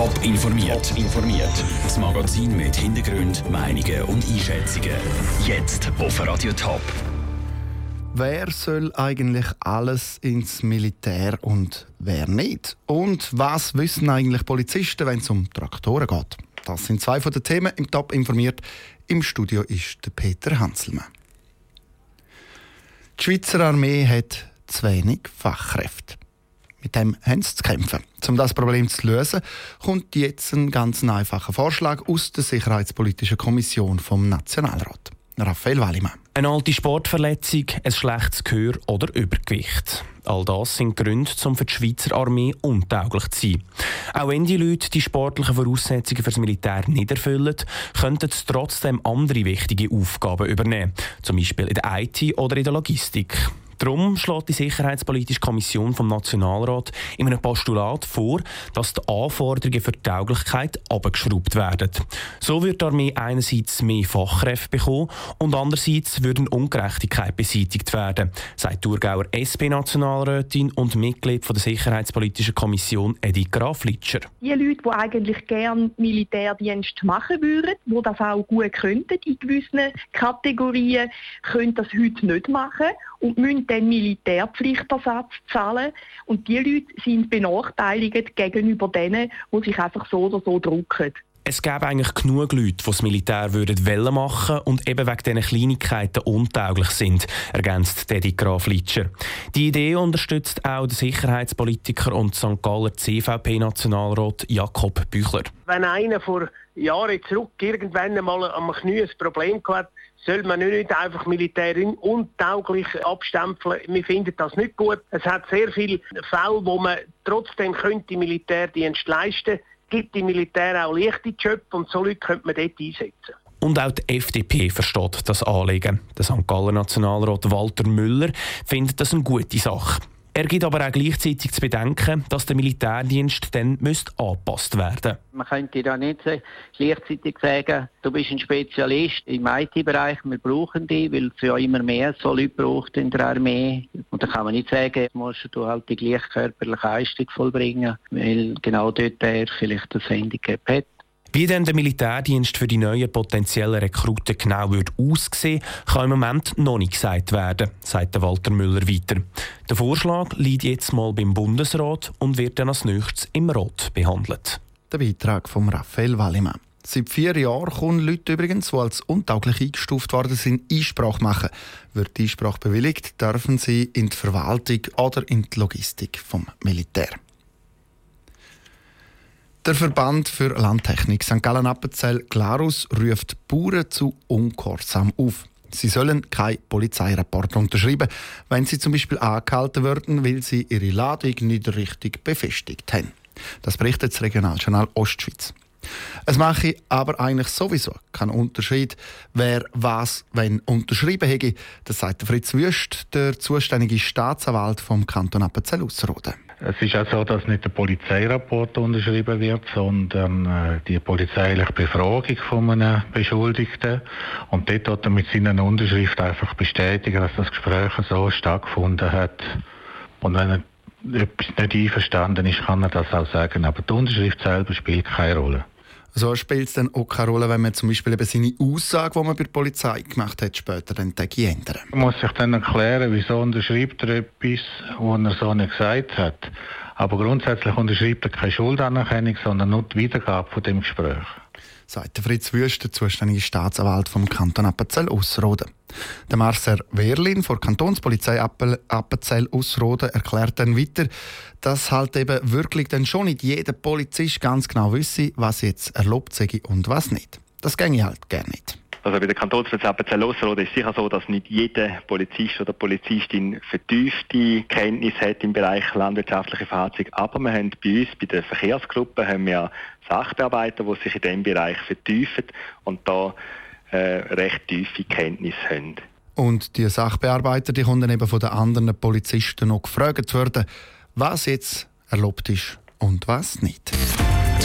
Top informiert. informiert. Das Magazin mit Hintergrund, Meinungen und Einschätzungen. Jetzt auf Radio Top. Wer soll eigentlich alles ins Militär und wer nicht? Und was wissen eigentlich Polizisten, wenn es um Traktoren geht? Das sind zwei von den Themen im Top informiert. Im Studio ist der Peter Hanselmann. Die Schweizer Armee hat zu wenig Fachkräfte. Mit dem haben sie zu kämpfen. Um das Problem zu lösen, kommt jetzt ein ganz einfacher Vorschlag aus der Sicherheitspolitischen Kommission vom Nationalrat. Raphael Wallimann. Eine alte Sportverletzung, ein schlechtes Gehör oder Übergewicht. All das sind Gründe, um für die Schweizer Armee untauglich zu sein. Auch wenn die Leute die sportlichen Voraussetzungen für das Militär nicht erfüllen, könnten sie trotzdem andere wichtige Aufgaben übernehmen. Zum Beispiel in der IT oder in der Logistik. Darum schlägt die Sicherheitspolitische Kommission vom Nationalrat in einem Postulat vor, dass die Anforderungen für die Tauglichkeit abgeschraubt werden. So wird die Armee einerseits mehr Fachkräfte bekommen und andererseits würde eine Ungerechtigkeit beseitigt werden, sagt Thurgauer SP-Nationalrätin und Mitglied der Sicherheitspolitischen Kommission Edith Graf-Litscher. Die Leute, die eigentlich gerne Militärdienst machen würden, die das auch gut könnten in gewissen Kategorien, können das heute nicht machen und müssen dann Militärpflichtersatz zahlen. Und die Leute sind benachteiligt gegenüber denen, die sich einfach so oder so drucken. Es gäbe eigentlich genug Leute, die das Militär würden machen und eben wegen diesen Kleinigkeiten untauglich sind, ergänzt Dedi Graf Litscher. Die Idee unterstützt auch der Sicherheitspolitiker und St. Galler CVP-Nationalrat Jakob Büchler. Wenn einer vor Jahren zurück irgendwann einmal am Knie ein Problem hat, soll man nicht einfach Militär untauglich abstempeln. Wir finden das nicht gut. Es hat sehr viele Fälle, wo man trotzdem könnte Militärdienst leisten könnte. Gibt im Militär auch leichte Jobs und so Leute könnte man dort einsetzen. Und auch die FDP versteht das Anliegen. Der St. Galler Nationalrat Walter Müller findet das eine gute Sache. Er gibt aber auch gleichzeitig zu bedenken, dass der Militärdienst dann müsste angepasst werden Man könnte da nicht gleichzeitig sagen, du bist ein Spezialist im IT-Bereich, wir brauchen dich, weil es ja immer mehr so Leute braucht in der Armee. Und dann kann man nicht sagen, musst du halt die gleiche körperliche Leistung vollbringen, weil genau dort er vielleicht das Handicap hat. Wie denn der Militärdienst für die neuen potenziellen Rekruten genau wird aussehen, kann im Moment noch nicht gesagt werden, sagt Walter Müller weiter. Der Vorschlag liegt jetzt mal beim Bundesrat und wird dann als nächstes im Rat behandelt. Der Beitrag von Raphael Wallimann. Seit vier Jahren können Leute übrigens, die als untauglich eingestuft worden sind, Einsprache machen. Wird die Einsprache bewilligt, dürfen sie in die Verwaltung oder in die Logistik vom Militär. Der Verband für Landtechnik St. Gallen-Appenzell Glarus ruft Bauern zu Ungehorsam auf. Sie sollen keinen Polizeirapport unterschreiben, wenn sie zum Beispiel angehalten werden, weil sie ihre Ladung nicht richtig befestigt haben. Das berichtet das Regionaljournal Ostschweiz. Es mache aber eigentlich sowieso keinen Unterschied, wer was wenn unterschrieben hätte. Das sagt Fritz Wüst, der zuständige Staatsanwalt vom Kanton Appenzell-Ausserrhoden. Es ist auch so, dass nicht der Polizeirapport unterschrieben wird, sondern äh, die polizeiliche Befragung von einem Beschuldigten. Und dort hat er mit seiner Unterschrift einfach bestätigen, dass das Gespräch so stattgefunden hat. Und wenn er etwas nicht einverstanden ist, kann er das auch sagen. Aber die Unterschrift selber spielt keine Rolle. So spielt es dann auch keine Rolle, wenn man zum Beispiel eben seine Aussage, die man bei der Polizei gemacht hat, später dann ändern. Man muss sich dann erklären, wieso unterschreibt er etwas, was er so nicht gesagt hat. Aber grundsätzlich unterschreibt er keine Schuldanerkennung, sondern nur die Wiedergabe von dem Gespräch sagt Fritz Wüst, der zuständige Staatsanwalt vom Kanton Appenzell-Ausserrhoden. Der Marcel Werlin von Kantonspolizei Appenzell-Ausserrhoden erklärt dann weiter, dass halt eben wirklich dann schon nicht jeder Polizist ganz genau wisse, was jetzt erlaubt sei und was nicht. Das ginge halt gerne nicht. Also bei der Kantonspolizei Appenzell-Ausserrhoden ist sicher so, dass nicht jeder Polizist oder Polizistin vertiefte Kenntnis hat im Bereich landwirtschaftliche Fahrzeuge. Aber wir haben bei uns, bei der Verkehrsgruppe, haben wir Sachbearbeiter, die sich in diesem Bereich vertiefen und da äh, recht tiefe Kenntnis haben. Und die Sachbearbeiter, die dann eben von den anderen Polizisten noch gefragt werden, was jetzt erlaubt ist und was nicht.